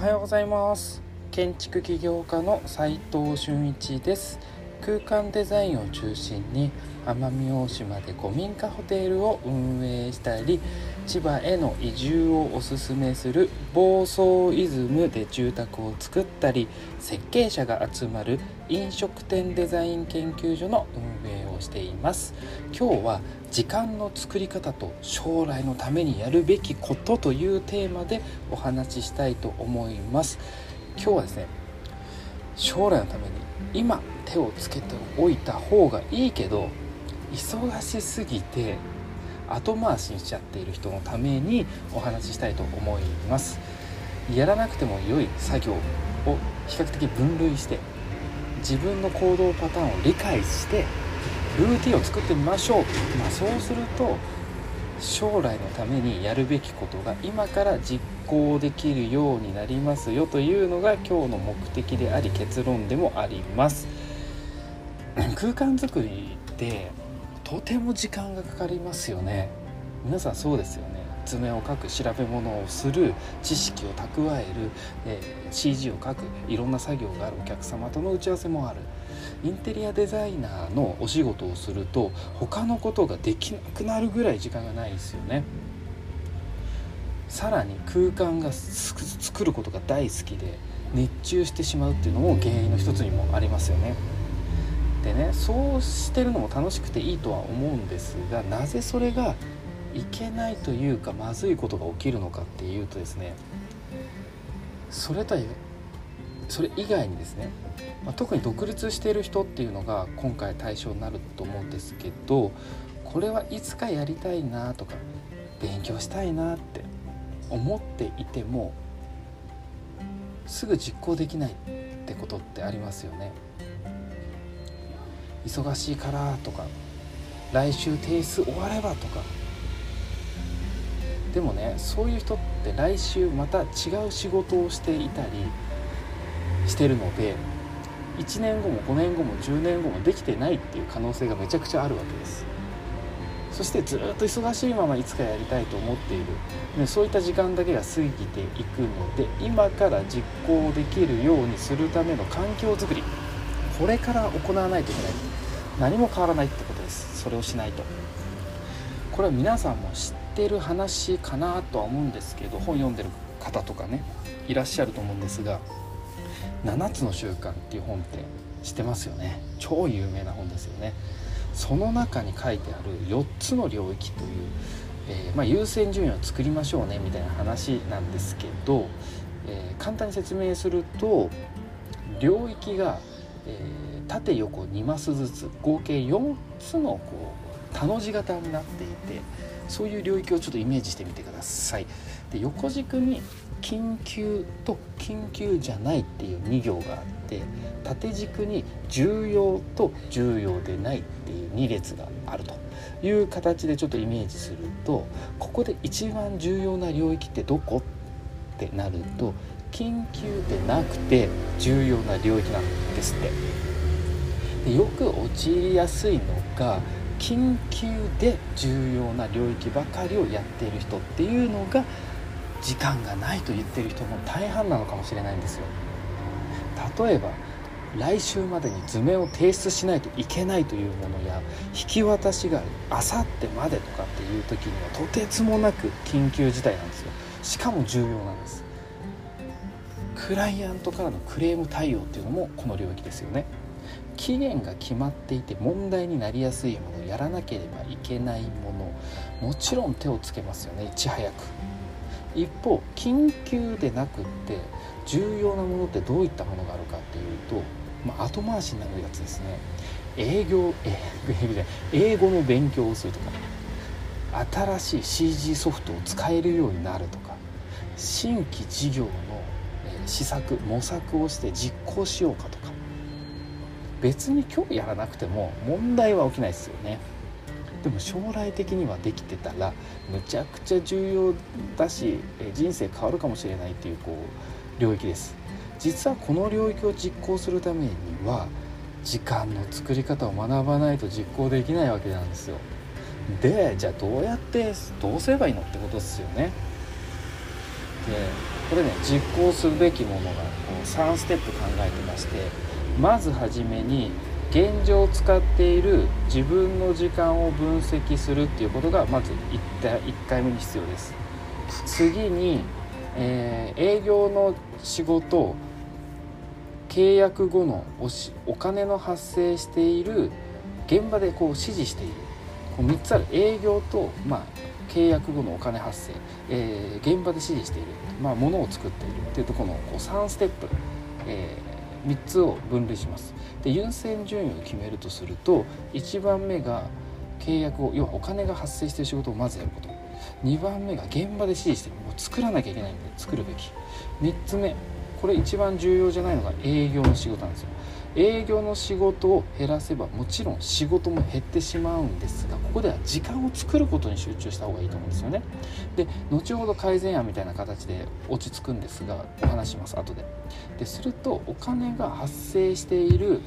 はようございます。建築起業家の斉藤俊一です。空間デザインを中心に奄美大島で古民家ホテルを運営したり千葉への移住をおすすめする房総イズムで住宅を作ったり設計者が集まる飲食店デザイン研究所の運営をしています。今日は時間の作り方と将来のためにやるべきことというテーマでお話ししたいと思います。今日はですね将来のために今手をつけておいた方がいいけど忙しすぎて後回しにしちゃっている人のためにお話ししたいと思います。やらなくても良い作業を比較的分類して自分の行動パターンを理解してルーティンを作ってみましょう、まあ、そうすると将来のためにやるべきことが今から実行できるようになりますよというのが今日の目的であり結論でもあります。空間づくりってとても時間がかかりますよね。皆さんそうですよね。図面を描く調べ物をする知識を蓄える、えー、CG を描くいろんな作業があるお客様との打ち合わせもある。インテリアデザイナーのお仕事をすると他のことができなくなるぐらい時間がないですよね。さらに空間が作ることが大好きで熱中してしまうっていうのも原因の一つにもありますよね。でねそうしてるのも楽しくていいとは思うんですがなぜそれがいけないというかまずいことが起きるのかっていうとですねそれとはそれ以外にですね、まあ、特に独立している人っていうのが今回対象になると思うんですけどこれはいつかやりたいなとか勉強したいなって思っていてもすぐ実行できないってことってありますよね。忙しいからとか来週提出終わればとか。でもねそういう人って来週また違う仕事をしていたりしてるので1年後も5年後も10年後もできてないっていう可能性がめちゃくちゃあるわけです。そしてずっと忙しいままいつかやりたいと思っている、ね、そういった時間だけが過ぎていくので今から実行できるようにするための環境づくり。これから行わないといけない。何も変わらないってことです。それをしないと。これは皆さんも知ってる話かなとは思うんですけど本読んでる方とかねいらっしゃると思うんですが「7つの習慣」っていう本って知ってますよね。超有名な本ですよね。その中に書いてある4つの領域という、えー、まあ、優先順位を作りましょうねみたいな話なんですけど、えー、簡単に説明すると領域が、えー、縦横2マスずつ合計4つのこう田の字型になっていてそういう領域をちょっとイメージしてみてください。で横軸に緊急と緊急じゃないっていう2行があって縦軸に重要と重要でないっていう2列があるという形でちょっとイメージするとここで一番重要な領域ってどこってなると緊急でなくて重要な領域なんですってでよく陥りやすいのが緊急で重要な領域ばかりをやっている人っていうのが時間がないと言ってる人も大半なのかもしれないんですよ。例えば来週までに図面を提出しないといけないというものや引き渡しがあさってまでとかっていう時にはとてつもなく緊急事態なんですよ。しかも重要なんです。クライアントからのクレーム対応っていうのもこの領域ですよね。期限が決まっていて問題になりやすいものやらなければいけないもの。もちろん手をつけますよねいち早く。一方緊急でなくって重要なものってどういったものがあるかっていうと、まあ、後回しになるやつですね。営業英語の勉強をするとか新しい CG ソフトを使えるようになるとか新規事業の試作模索をして実行しようかとか別に今日やらなくても問題は起きないですよね。でも将来的にはできてたらむちゃくちゃ重要だし人生変わるかもしれないっていうこう領域です。実はこの領域を実行するためには時間の作り方を学ばないと実行できないわけなんですよ。でじゃあどうやってどうすればいいのってことですよね。でこれね実行すべきものがこう3ステップ考えてましてまずはじめに現状使っている自分の時間を分析するっていうことがまず 1, 1回目に必要です。次に、えー、営業の仕事契約後のおしお金の発生している現場でこう指示している。こう3つある。営業と、まあ、契約後のお金発生、えー、現場で指示している、まあ、物を作っているっていうところのこう3ステップ、えー、3つを分類します。で優先順位を決めるとすると1番目が契約を要はお金が発生している仕事をまずやること。2番目が現場で指示してもう作らなきゃいけないんで作るべき。3つ目これ一番重要じゃないのが営業の仕事なんですよ。営業の仕事を減らせばもちろん仕事も減ってしまうんですがここでは時間を作ることに集中した方がいいと思うんですよね。で後ほど改善案みたいな形で落ち着くんですがお話します後で。でするとお金が発生している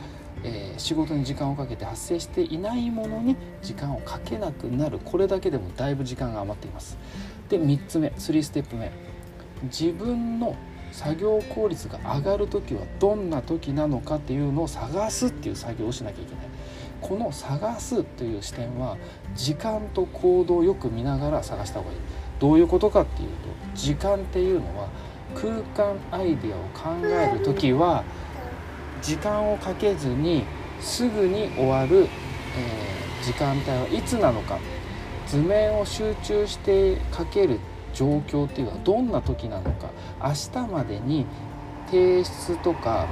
えー、仕事に時間をかけて発生していないものに時間をかけなくなる。これだけでもだいぶ時間が余っています。で3つ目3ステップ目。自分の作業効率が上がる時はどんな時なのかっていうのを探すっていう作業をしなきゃいけない。この探すという視点は時間と行動をよく見ながら探した方がいい。どういうことかっていうと時間っていうのは空間アイデアを考える時は時間をかけずにすぐに終わる、えー、時間帯はいつなのか。図面を集中してかける状況っていうのはどんな時なのか。明日までに提出とか、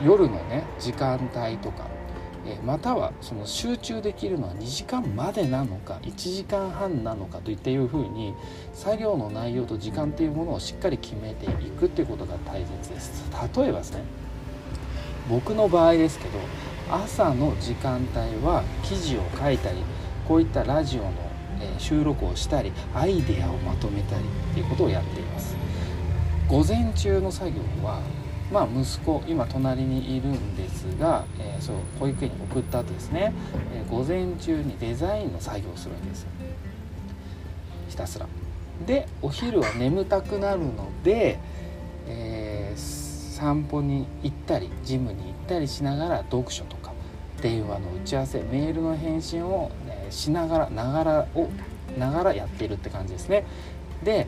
えー、夜のね時間帯とか、えー、またはその集中できるのは2時間までなのか1時間半なのかといったいうふうに作業の内容と時間っていうものをしっかり決めていくっていうことが大切です。例えばですね僕の場合ですけど朝の時間帯は記事を書いたりこういったラジオのえ収録をしたりアイデアをまとめたりっていうことをやっています。午前中の作業はまあ息子今隣にいるんですが、えー、そう保育園に送った後ですね、えー、午前中にデザインの作業をするわけですひたすら。でお昼は眠たくなるので、えー、散歩に行ったりジムに行ったりしながら読書とか電話の打ち合わせメールの返信を、しながらながらをながらやっているって感じですね。で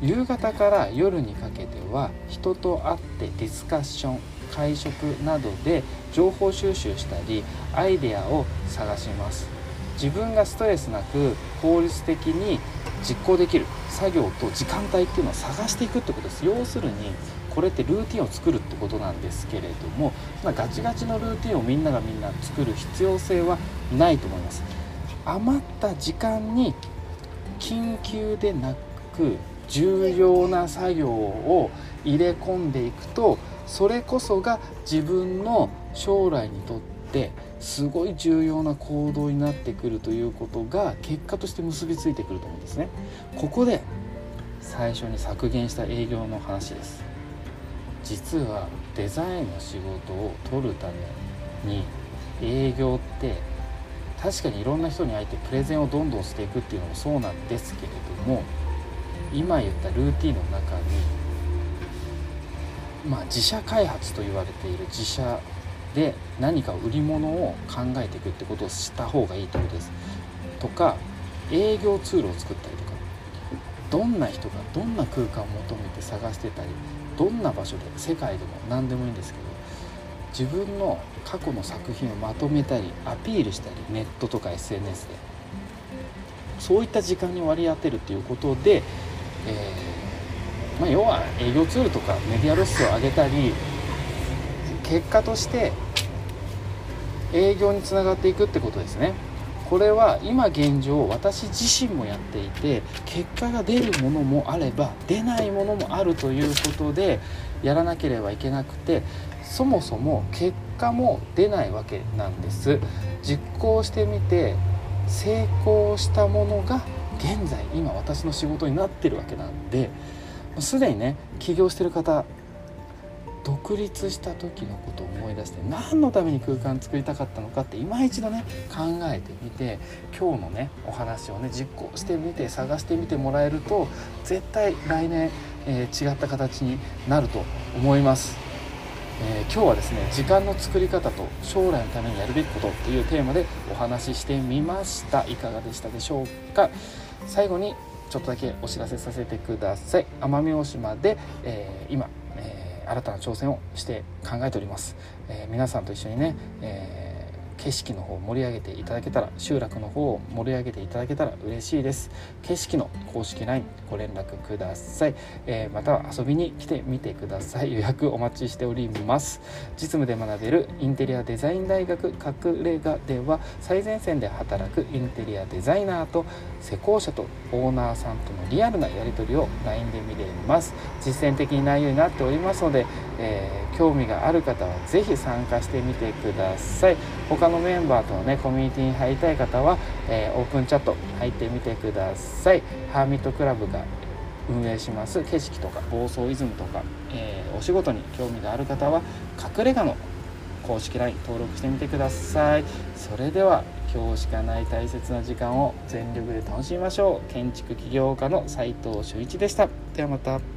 夕方から夜にかけては人と会ってディスカッション会食などで情報収集したりアイデアを探します。自分がストレスなく効率的に実行できる作業と時間帯っていうのを探していくってことです。要するにこれってルーティンを作るってことなんですけれども、ま、ガチガチのルーティンをみんながみんな作る必要性はないと思います。余った時間に緊急でなく重要な作業を入れ込んでいくとそれこそが自分の将来にとってすごい重要な行動になってくるということが結果として結びついてくると思うんですね。ここで最初に削減した営業の話です。実はデザインの仕事を取るために営業って確かにいろんな人に会えてプレゼンをどんどんしていくっていうのもそうなんですけれども今言ったルーティンの中にまあ自社開発と言われている自社で何か売り物を考えていくってことをした方がいいってことです。とか営業ツールを作ったりとかどんな人がどんな空間を求めて探してたりどんな場所で世界でも何でもいいんですけど自分の過去の作品をまとめたりアピールしたりネットとか SNS でそういった時間に割り当てるっていうことで、えー、まあ、要は営業ツールとかメディアロスを上げたり結果として営業につながっていくってことですね。これは今現状私自身もやっていて結果が出るものもあれば出ないものもあるということでやらなければいけなくてそもそも結果も出ないわけなんです。実行してみて成功したものが現在今私の仕事になってるわけなんですでにね起業してる方独立した時のことを思い出して何のために空間作りたかったのかって今一度ね考えてみて今日のねお話をね実行してみて探してみてもらえると絶対来年、えー、違った形になると思います。えー、今日はですね時間の作り方と将来のためにやるべきことというテーマでお話ししてみました。いかがでしたでしょうか。最後にちょっとだけお知らせさせてください。奄美大島で、えー、今新たな挑戦をして考えております、えー、皆さんと一緒にね、えー景色の方を盛り上げていただけたら集落の方を盛り上げていただけたら嬉しいです。景色の公式 LINE ご連絡ください、えー、または遊びに来てみてください。予約お待ちしております。実務で学べるインテリアデザイン大学隠れ家では最前線で働くインテリアデザイナーと施工者とオーナーさんとのリアルなやり取りを LINE で見れます。実践的に内容になっておりますので、えー、興味がある方は是非参加してみてください。他のメンバーとのねコミュニティに入りたい方は、えー、オープンチャット入ってみてください。ハーミットクラブが運営します。景色とか暴走イズムとか、えー、お仕事に興味がある方は隠れ家の公式 LINE 登録してみてください。それでは今日しかない大切な時間を全力で楽しみましょう。建築起業家の斉藤修一でした。ではまた。